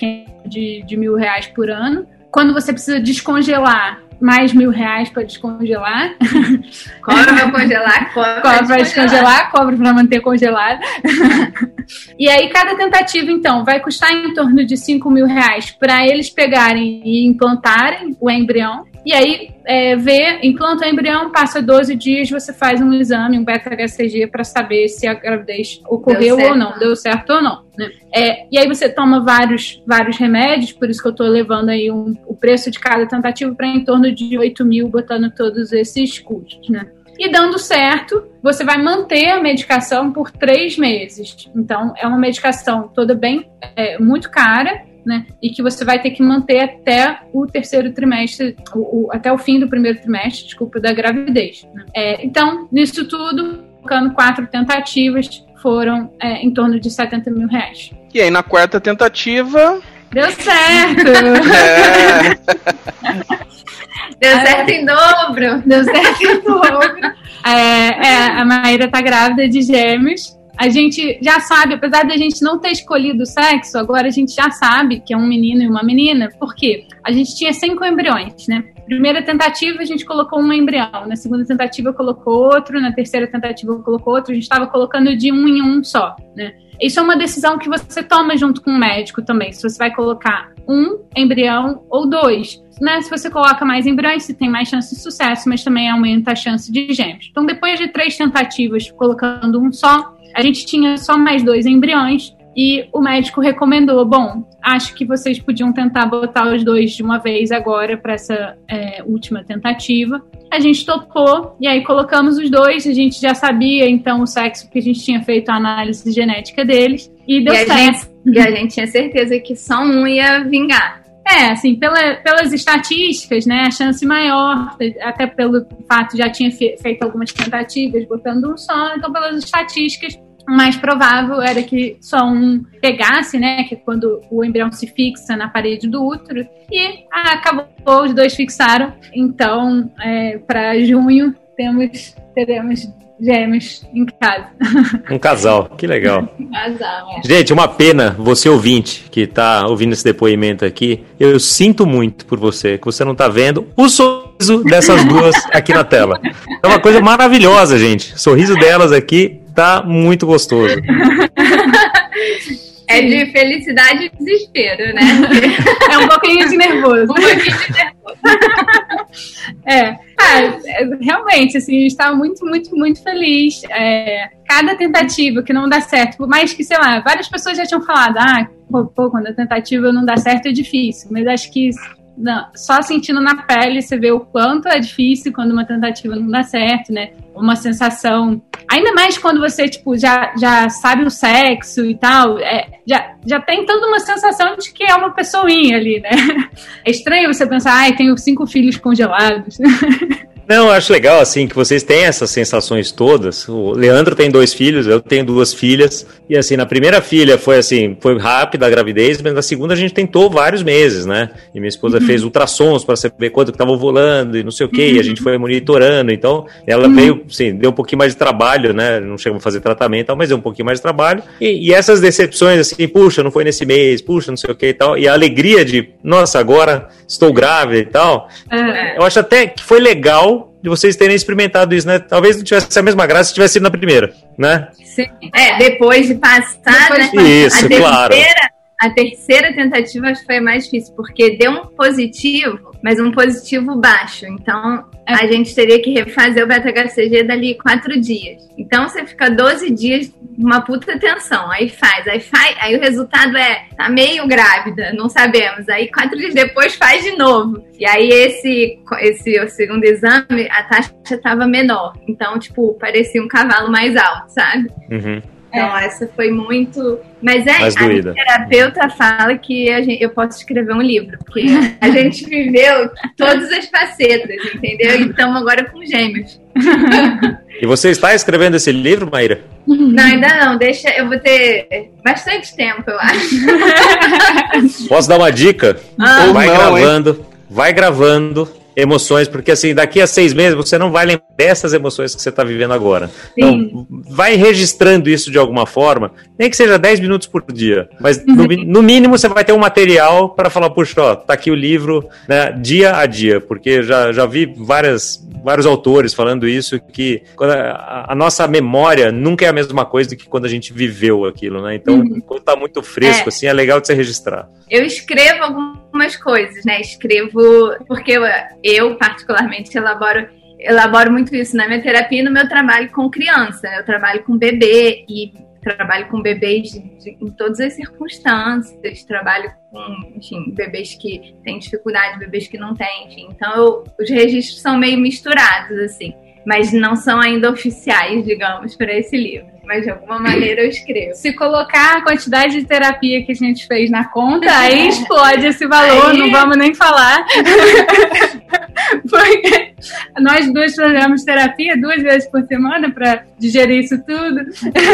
de, de mil reais por ano quando você precisa descongelar, mais mil reais para <laughs> descongelar. Cobra para congelar, cobra, cobra para descongelar, cobra para manter congelado. <laughs> e aí, cada tentativa, então, vai custar em torno de 5 mil reais para eles pegarem e implantarem o embrião. E aí, é, vê, implanta o embrião, passa 12 dias, você faz um exame, um beta-HCG, para saber se a gravidez ocorreu ou não, deu certo ou não. Né? É, e aí você toma vários, vários remédios, por isso que eu estou levando aí um, o preço de cada tentativa para em torno de 8 mil, botando todos esses custos. Né? E dando certo, você vai manter a medicação por três meses. Então, é uma medicação toda bem, é, muito cara, né? E que você vai ter que manter até o terceiro trimestre, o, o, até o fim do primeiro trimestre, desculpa, da gravidez. Né? É, então, nisso tudo, colocando quatro tentativas, foram é, em torno de 70 mil reais. E aí, na quarta tentativa. Deu certo! É. <laughs> Deu certo em dobro! Deu certo em dobro. É, é, a Maíra tá grávida de gêmeos a gente já sabe, apesar de a gente não ter escolhido o sexo, agora a gente já sabe que é um menino e uma menina, porque a gente tinha cinco embriões, né? Primeira tentativa a gente colocou um embrião, na segunda tentativa colocou outro, na terceira tentativa colocou outro, a gente estava colocando de um em um só, né? Isso é uma decisão que você toma junto com o médico também, se você vai colocar um embrião ou dois. Né? Se você coloca mais embriões, você tem mais chance de sucesso, mas também aumenta a chance de gêmeos. Então, depois de três tentativas colocando um só, a gente tinha só mais dois embriões e o médico recomendou: bom, acho que vocês podiam tentar botar os dois de uma vez agora para essa é, última tentativa. A gente topou e aí colocamos os dois. A gente já sabia então o sexo porque a gente tinha feito a análise genética deles e deu e certo. Gente, e a gente tinha certeza que só um ia vingar. É, assim, pela, pelas estatísticas, né, a chance maior, até pelo fato de já tinha feito algumas tentativas botando um só, então pelas estatísticas mais provável era que só um pegasse, né? Que é quando o embrião se fixa na parede do útero. E ah, acabou, os dois fixaram. Então, é, para junho, temos, teremos gêmeos em casa. <laughs> Um casal, que legal. Um casal, é. Gente, uma pena, você ouvinte que está ouvindo esse depoimento aqui, eu sinto muito por você, que você não está vendo o sorriso dessas duas aqui na tela. É uma coisa maravilhosa, gente. O sorriso delas aqui tá muito gostoso. <laughs> É de felicidade e desespero, né? <laughs> É um pouquinho de nervoso. <laughs> Um pouquinho de nervoso. É. Ah, realmente, assim, a gente tá muito, muito, muito feliz. É, cada tentativa que não dá certo, por mais que, sei lá, várias pessoas já tinham falado, ah, pô, quando a tentativa não dá certo é difícil. Mas acho que não, só sentindo na pele você vê o quanto é difícil quando uma tentativa não dá certo, né? Uma sensação. Ainda mais quando você, tipo, já, já sabe o sexo e tal, é, já, já tem toda uma sensação de que é uma pessoinha ali, né? <laughs> É estranho você pensar, ai, tenho cinco filhos congelados. <laughs> Não, eu acho legal, assim, que vocês têm essas sensações todas. O Leandro tem dois filhos, eu tenho duas filhas. E, assim, na primeira filha foi, assim, foi rápida a gravidez, mas na segunda a gente tentou vários meses, né? E minha esposa uhum. fez ultrassons para saber quanto que tava ovulando e não sei o quê. Uhum. E a gente foi monitorando. Então, ela uhum. veio, assim, deu um pouquinho mais de trabalho, né? Não chegamos a fazer tratamento, mas deu um pouquinho mais de trabalho. E, e essas decepções, assim, puxa, não foi nesse mês, puxa, não sei o quê e tal. E a alegria de, nossa, agora estou grávida e tal. É. Eu acho até que foi legal de vocês terem experimentado isso, né? Talvez não tivesse a mesma graça se tivesse sido na primeira, né? Sim. É, depois de passar, depois né? Isso, a claro. Terceira, a terceira tentativa foi mais difícil, porque deu um positivo, mas um positivo baixo. Então, a gente teria que refazer o beta-HCG dali quatro dias. Então você fica 12 dias uma puta tensão. Aí faz, aí faz, aí o resultado é tá meio grávida, não sabemos. Aí quatro dias depois faz de novo. E aí esse esse o segundo exame a taxa estava menor. Então tipo parecia um cavalo mais alto, sabe? Uhum. Então é. essa foi muito. Mas é, Mais a terapeuta fala que a gente, eu posso escrever um livro, porque a gente <laughs> viveu todas as facetas, entendeu? Então agora com gêmeos. <laughs> E você está escrevendo esse livro, Maíra? Não, ainda não. Deixa, eu vou ter bastante tempo, eu acho. Posso dar uma dica? Ah, vai não, gravando, hein? vai gravando emoções, porque assim, daqui a seis meses você não vai lembrar dessas emoções que você está vivendo agora. Então, Sim. Então, vai registrando isso de alguma forma, nem que seja 10 minutos por dia, mas no, no mínimo você vai ter um material para falar, puxa, ó, tá aqui o livro, né, dia a dia, porque já, já vi várias, vários autores falando isso, que a, a, nossa memória nunca é a mesma coisa do que quando a gente viveu aquilo, né? Então, uhum. quando tá muito fresco, é. assim, é legal de você registrar. Eu escrevo algumas coisas, né? Escrevo, porque eu, eu particularmente elaboro elaboro muito isso na minha terapia e no meu trabalho com criança. Eu trabalho com bebê e trabalho com bebês de, de, em todas as circunstâncias, trabalho com, enfim, bebês que têm dificuldade, bebês que não têm, enfim. Então, eu, os registros são meio misturados, assim, mas não são ainda oficiais, digamos, para esse livro mas de alguma maneira eu escrevo. Se colocar a quantidade de terapia que a gente fez na conta, <laughs> aí explode esse valor, aí... não vamos nem falar. <laughs> Porque nós duas fazemos terapia duas vezes por semana para digerir isso tudo,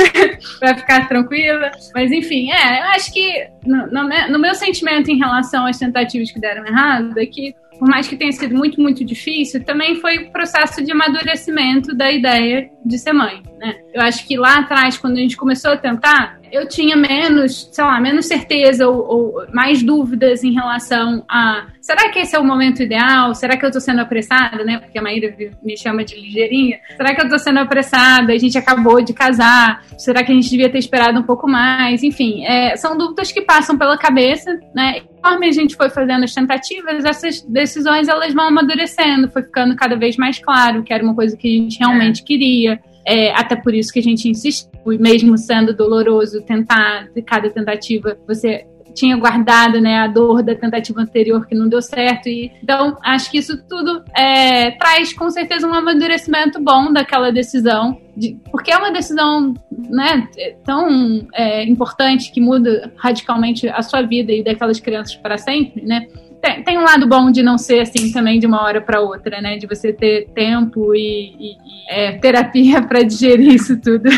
<laughs> para ficar tranquila. Mas enfim, é, eu acho que no, no, no meu sentimento em relação às tentativas que deram errado é que por mais que tenha sido muito, muito difícil, também foi o processo de amadurecimento da ideia de ser mãe, né? Eu acho que lá atrás, quando a gente começou a tentar, eu tinha menos, sei lá, menos certeza ou, ou, mais dúvidas em relação a será que esse é o momento ideal? Será que eu tô sendo apressada, né? Porque a Maíra me chama de ligeirinha. Será que eu tô sendo apressada? A gente acabou de casar. Será que a gente devia ter esperado um pouco mais? Enfim, é, são dúvidas que passam pela cabeça, né? E conforme a gente foi fazendo as tentativas, essas decisões elas vão amadurecendo, foi ficando cada vez mais claro que era uma coisa que a gente realmente queria. É, até por isso que a gente insistiu, mesmo sendo doloroso tentar, cada tentativa, você tinha guardado né, a dor da tentativa anterior que não deu certo. E, então, acho que isso tudo é, traz com certeza um amadurecimento bom daquela decisão, de, porque é uma decisão né, tão é, importante que muda radicalmente a sua vida e daquelas crianças para sempre, né? tem, tem um lado bom de não ser assim também de uma hora para outra, né? De você ter tempo e, e, e é, terapia para digerir isso tudo.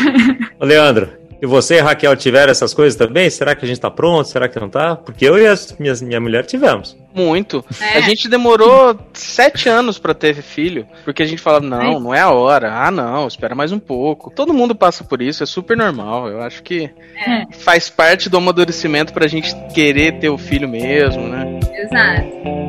Leandro, e você e Raquel tiveram essas coisas também? Será que a gente tá pronto? Será que não tá? Porque eu e a minha, minha mulher tivemos. Muito. É. A gente demorou sete anos para ter filho, porque a gente falava, não, não é a hora. Ah, não, espera mais um pouco. Todo mundo passa por isso, é super normal. Eu acho que é. faz parte do amadurecimento pra gente querer ter o filho mesmo, né? Exato.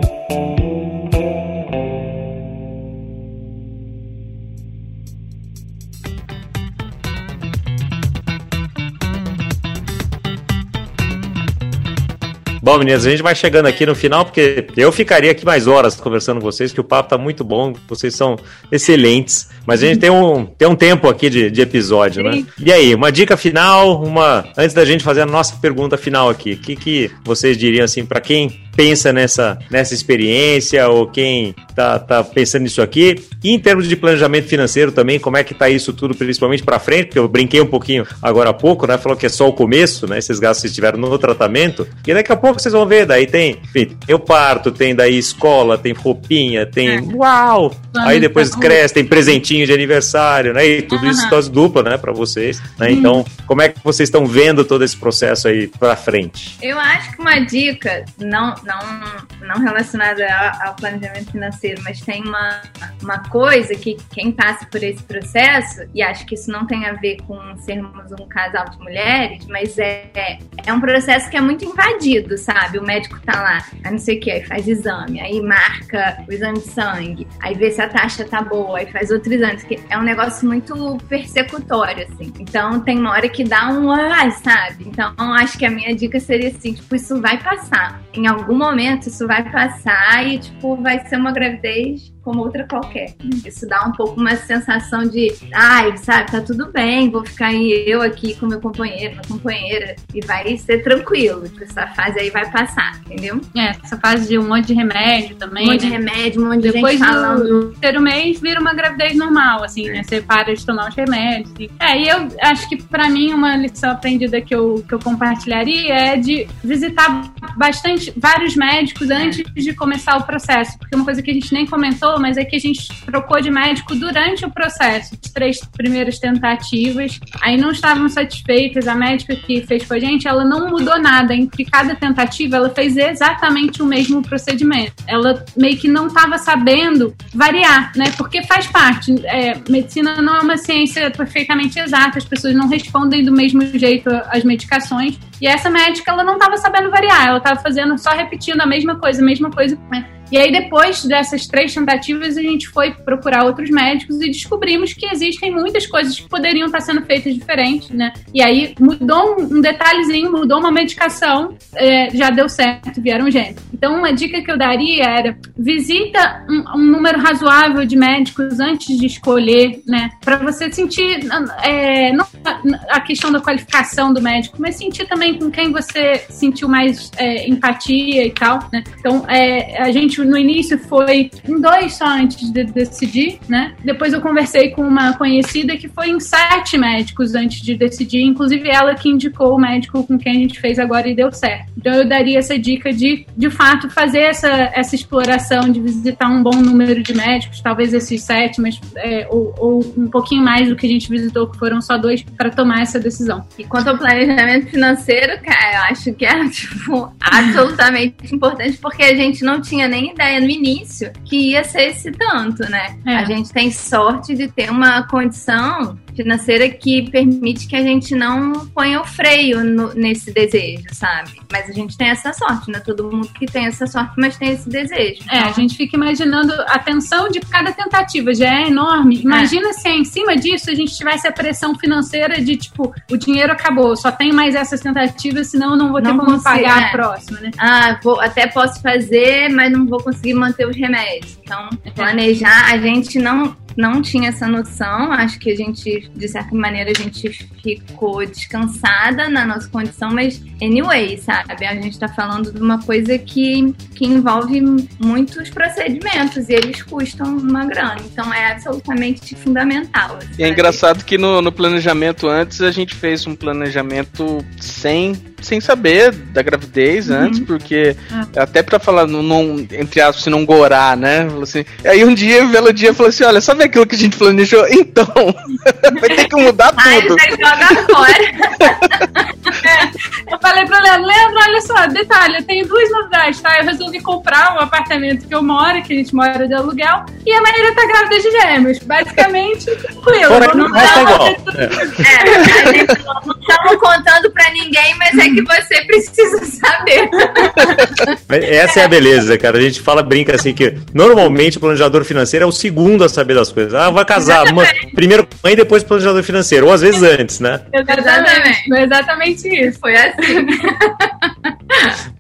Bom, meninas, a gente vai chegando aqui no final, porque eu ficaria aqui mais horas conversando com vocês, que o papo tá muito bom, vocês são excelentes. Mas a gente tem um, tem um tempo aqui de, de episódio, né? E aí, uma dica final, uma. Antes da gente fazer a nossa pergunta final aqui, o que, que vocês diriam assim para quem pensa nessa, nessa experiência ou quem tá, tá pensando nisso aqui. E em termos de planejamento financeiro também, como é que tá isso tudo, principalmente para frente, porque eu brinquei um pouquinho agora há pouco, né? Falou que é só o começo, né? Esses gastos que estiveram no tratamento. E daqui a pouco vocês vão ver, daí tem, enfim, eu parto, tem daí escola, tem roupinha, tem. É. Uau! Aí depois cresce, tem presentinho de aniversário, né? E tudo isso dose dupla, né, para vocês. Né? Então, como é que vocês estão vendo todo esse processo aí para frente? Eu acho que uma dica, não, não, não relacionada ao, planejamento financeiro, mas tem uma, uma coisa que quem passa por esse processo, e acho que isso não tem a ver com sermos um casal de mulheres, mas é, é um processo que é muito invadido, sabe? O médico tá lá, aí não sei o que, aí faz exame, aí marca o exame de sangue, aí vê se a taxa tá boa, aí faz outro exame, que é um negócio muito persecutório, assim. Então tem uma hora que dá um ai, sabe? Então acho que a minha dica seria assim, tipo, isso vai passar. Em algum momento isso vai passar e, tipo, vai ser uma gravidez como outra qualquer. Isso dá um pouco uma sensação de, ai, sabe, tá tudo bem, vou ficar eu aqui com meu companheiro, minha companheira, e vai ser tranquilo. Essa fase aí vai passar, entendeu? É, essa fase de um monte de remédio também. Um monte né? de remédio, um monte de Depois gente falando. do terceiro mês vira uma gravidez normal, assim, né? Você para de tomar os remédios. e- É, e eu acho que pra mim uma lição aprendida que eu, que eu compartilharia é de visitar bastante, vários médicos antes de começar o processo. Porque uma coisa que a gente nem comentou, mas é que a gente trocou de médico durante o processo. As três primeiras tentativas, aí não estavam satisfeitas. A médica que fez com a gente, ela não mudou nada. Entre cada tentativa, ela fez exatamente o mesmo procedimento. Ela meio que não estava sabendo variar, né? Porque faz parte. É, medicina não é uma ciência perfeitamente exata, as pessoas não respondem do mesmo jeito às medicações. E essa médica, ela não estava sabendo variar, ela estava fazendo só repetindo a mesma coisa, a mesma coisa. né? E aí, depois dessas três tentativas, a gente foi procurar outros médicos e descobrimos que existem muitas coisas que poderiam estar sendo feitas diferentes, né? E aí mudou um, detalhezinho, mudou uma medicação, é, já deu certo, vieram gente. Então, uma dica que eu daria era visita um, um número razoável de médicos antes de escolher, né? Para você sentir é, não a questão da qualificação do médico, mas sentir também com quem você sentiu mais é, empatia e tal, né? Então, é, a gente no início foi em dois só antes de decidir, né? Depois eu conversei com uma conhecida que foi em sete médicos antes de decidir, inclusive ela que indicou o médico com quem a gente fez agora e deu certo. Então eu daria essa dica de, de fato, fazer essa, essa exploração, de visitar um bom número de médicos, talvez esses sete, mas é, ou, ou um pouquinho mais do que a gente visitou, que foram só dois, para tomar essa decisão. E quanto ao planejamento financeiro, cara, eu acho que é, <laughs> tipo, absolutamente importante, porque a gente não tinha nem ideia no início que ia ser esse tanto, né? É. A gente tem sorte de ter uma condição financeira que permite que a gente não ponha o freio no- nesse desejo, sabe? Mas a gente tem essa sorte, não é todo mundo que tem essa sorte, mas tem esse desejo. É, a gente fica imaginando a tensão de cada tentativa, já é enorme. Imagina se em cima disso a gente tivesse a pressão financeira de tipo, o dinheiro acabou, só tem mais essas tentativas, senão eu não vou ter Não como consigo, pagar é. a próxima, né? ah, vou, até posso fazer, mas não vou conseguir manter os remédios. Então, planejar, a gente não, não tinha essa noção. Acho que a gente, de certa maneira, a gente ficou descansada na nossa condição, mas anyway, sabe? A gente tá falando de uma coisa que, que envolve muitos procedimentos e eles custam uma grana. Então é absolutamente fundamental. E é engraçado que no, no planejamento antes a gente fez um planejamento sem, sem saber da gravidez antes, porque até pra falar, não, não, entre aspas, se não gorar, né? Assim, aí um dia o Belo Dia falou assim: olha, sabe aquilo que a gente planejou? <laughs> Então, <laughs> vai ter que mudar Aí tudo. você joga fora. Eu falei pra Leandro, Leandro, olha só, detalhe, eu tenho duas novidades, tá? Eu resolvi comprar um apartamento que eu moro, que a gente mora de aluguel, e a Maíra tá grávida de gêmeos. Basicamente, tranquilo. Fora que o Vamos resto tá igual. <laughs> É. É, não estamos contando pra ninguém, mas é que você precisa saber. Essa é a beleza, cara. A gente fala, brinca assim que normalmente o planejador financeiro é o segundo a saber das coisas. Ah, vai casar. ma- primeiro mãe e depois planejador financeiro. Ou às vezes antes, né? Exatamente, foi exatamente isso. Foi assim.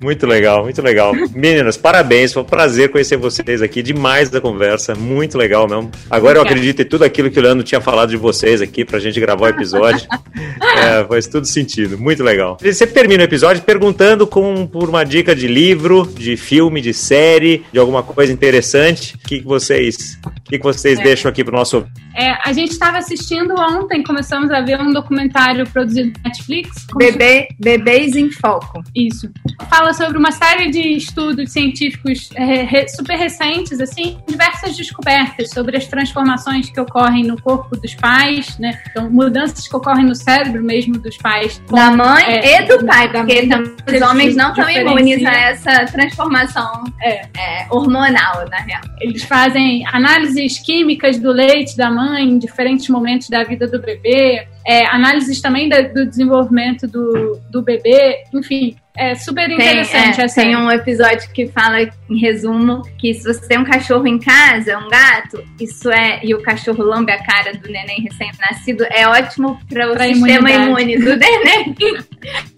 Muito legal, muito legal. Meninas, parabéns. Foi um prazer conhecer vocês aqui. Demais da conversa. Muito legal mesmo. Agora eu acredito em tudo aquilo que o Leandro tinha falado de vocês aqui pra gente gravar o episódio. <laughs> É, faz tudo sentido. Muito legal. E Você termina o episódio perguntando com, por uma dica de livro, de filme, de série, de alguma coisa interessante. O que, que vocês, que, que vocês É. deixam aqui pro nosso É, a gente estava assistindo ontem, começamos a ver um documentário produzido na Netflix. Bebê, bebês em foco. Isso. Fala sobre uma série de estudos científicos é, super recentes, assim, diversas descobertas sobre as transformações que ocorrem no corpo dos pais, né? Então, mudanças que ocorrem no cérebro mesmo dos pais. Da mãe é, e do pai, da porque eles os homens não diferenciam. imunes a essa transformação É. é, hormonal, na real. Eles fazem análises químicas do leite da mãe em diferentes momentos da vida do bebê, é, análises também da- do desenvolvimento do, do bebê, enfim, é super Tem, interessante. é, essa tem um episódio que fala, em resumo, que se você tem um cachorro em casa, um gato, isso é, e o cachorro lambe a cara do neném recém-nascido, é ótimo para o Pra sistema imunidade. imune do neném. <laughs>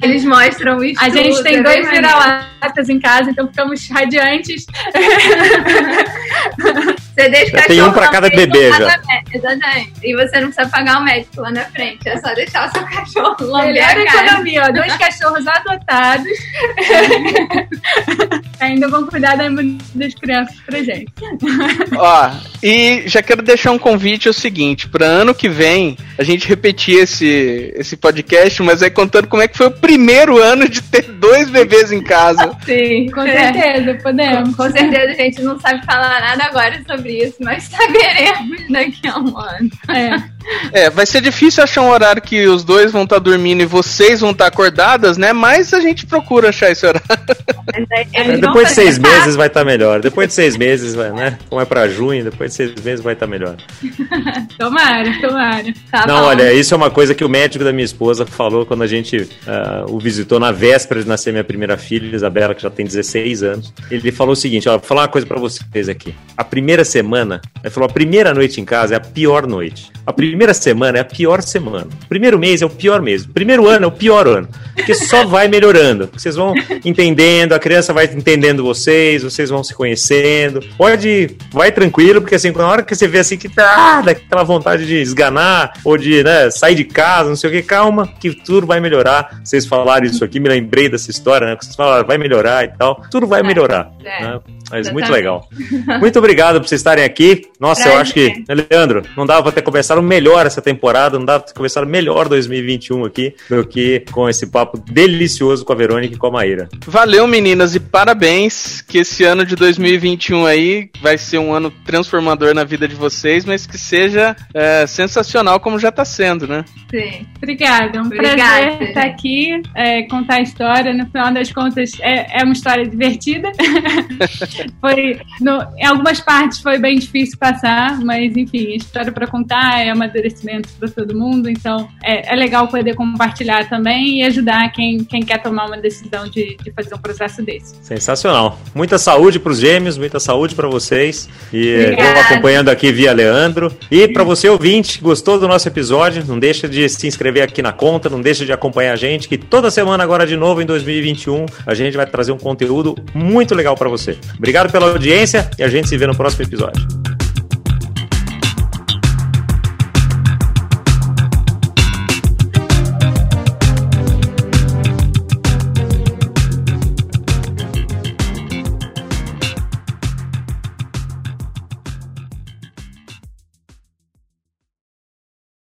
Eles mostram isso. A gente tem dois vira-latas em casa, então ficamos radiantes. <laughs> Você deixa já tem um para cada bebê já. Exatamente. E você não precisa pagar o médico lá na frente. É só deixar o seu cachorro lamber Melhor economia, ó. Dois cachorros adotados. <laughs> Ainda vão cuidar das crianças pra gente. Ó, e já quero deixar um convite: é o seguinte, para ano que vem, a gente repetir esse, esse podcast, mas é contando como é que foi o primeiro ano de ter dois bebês em casa. Sim, com é. certeza, podemos. Com, com certeza a gente não sabe falar nada agora sobre isso, mas saberemos daqui a um ano. É. É, vai ser difícil achar um horário que os dois vão estar tá dormindo e vocês vão estar tá acordadas, né? Mas a gente procura achar esse horário. É, depois de seis meses vai estar tá melhor. Depois de seis meses, vai, né? Como é pra junho, depois de seis meses vai estar tá melhor. <laughs> tomara, tomara. Tá Não, bom. olha, isso é uma coisa que o médico da minha esposa falou quando a gente uh, o visitou na véspera de nascer minha primeira filha, Isabela, que já tem 16 anos. Ele falou o seguinte: ó, vou falar uma coisa pra vocês aqui. A primeira semana, ele falou, a primeira noite em casa é a pior noite. A primeira semana é a pior semana. O primeiro mês é o pior mês. O primeiro ano é o pior ano. Porque só vai melhorando. Vocês vão entendendo, a criança vai entendendo vocês, vocês vão se conhecendo. Pode, vai tranquilo, porque assim, na hora que você vê assim que tá daquela vontade de esganar ou de né, sair de casa, não sei o que, calma, que tudo vai melhorar. Vocês falaram isso aqui, me lembrei dessa história, né? Que vocês falaram, vai melhorar e tal. Tudo vai é, melhorar. É. Né? Mas muito legal. <laughs> Muito obrigado por vocês estarem aqui. Nossa, pra eu acho que, Leandro, não dava para ter começado melhor essa temporada, não dava pra ter começado melhor 2021 aqui do que com esse papo delicioso com a Verônica e com a Maíra. Valeu, meninas, e parabéns que esse ano de 2021 aí vai ser um ano transformador na vida de vocês, mas que seja é, sensacional como já tá sendo, né? Sim. Obrigada, é um Obrigada. prazer estar aqui, é, contar a história. No final das contas, é, é uma história divertida. <laughs> foi, no, em algumas partes foi bem difícil passar, mas enfim, história para contar é amadurecimento para todo mundo, então é, é, legal poder compartilhar também e ajudar quem, quem quer tomar uma decisão de, de fazer um processo desse. Sensacional. Muita saúde para os gêmeos, muita saúde para vocês. E estou acompanhando aqui via Leandro. E para você ouvinte, gostou do nosso episódio, não deixa de se inscrever aqui na conta, não deixa de acompanhar a gente, que toda semana agora de novo em 2021 a gente vai trazer um conteúdo muito legal para você. Obrigado pela audiência e a gente se vê no próximo episódio.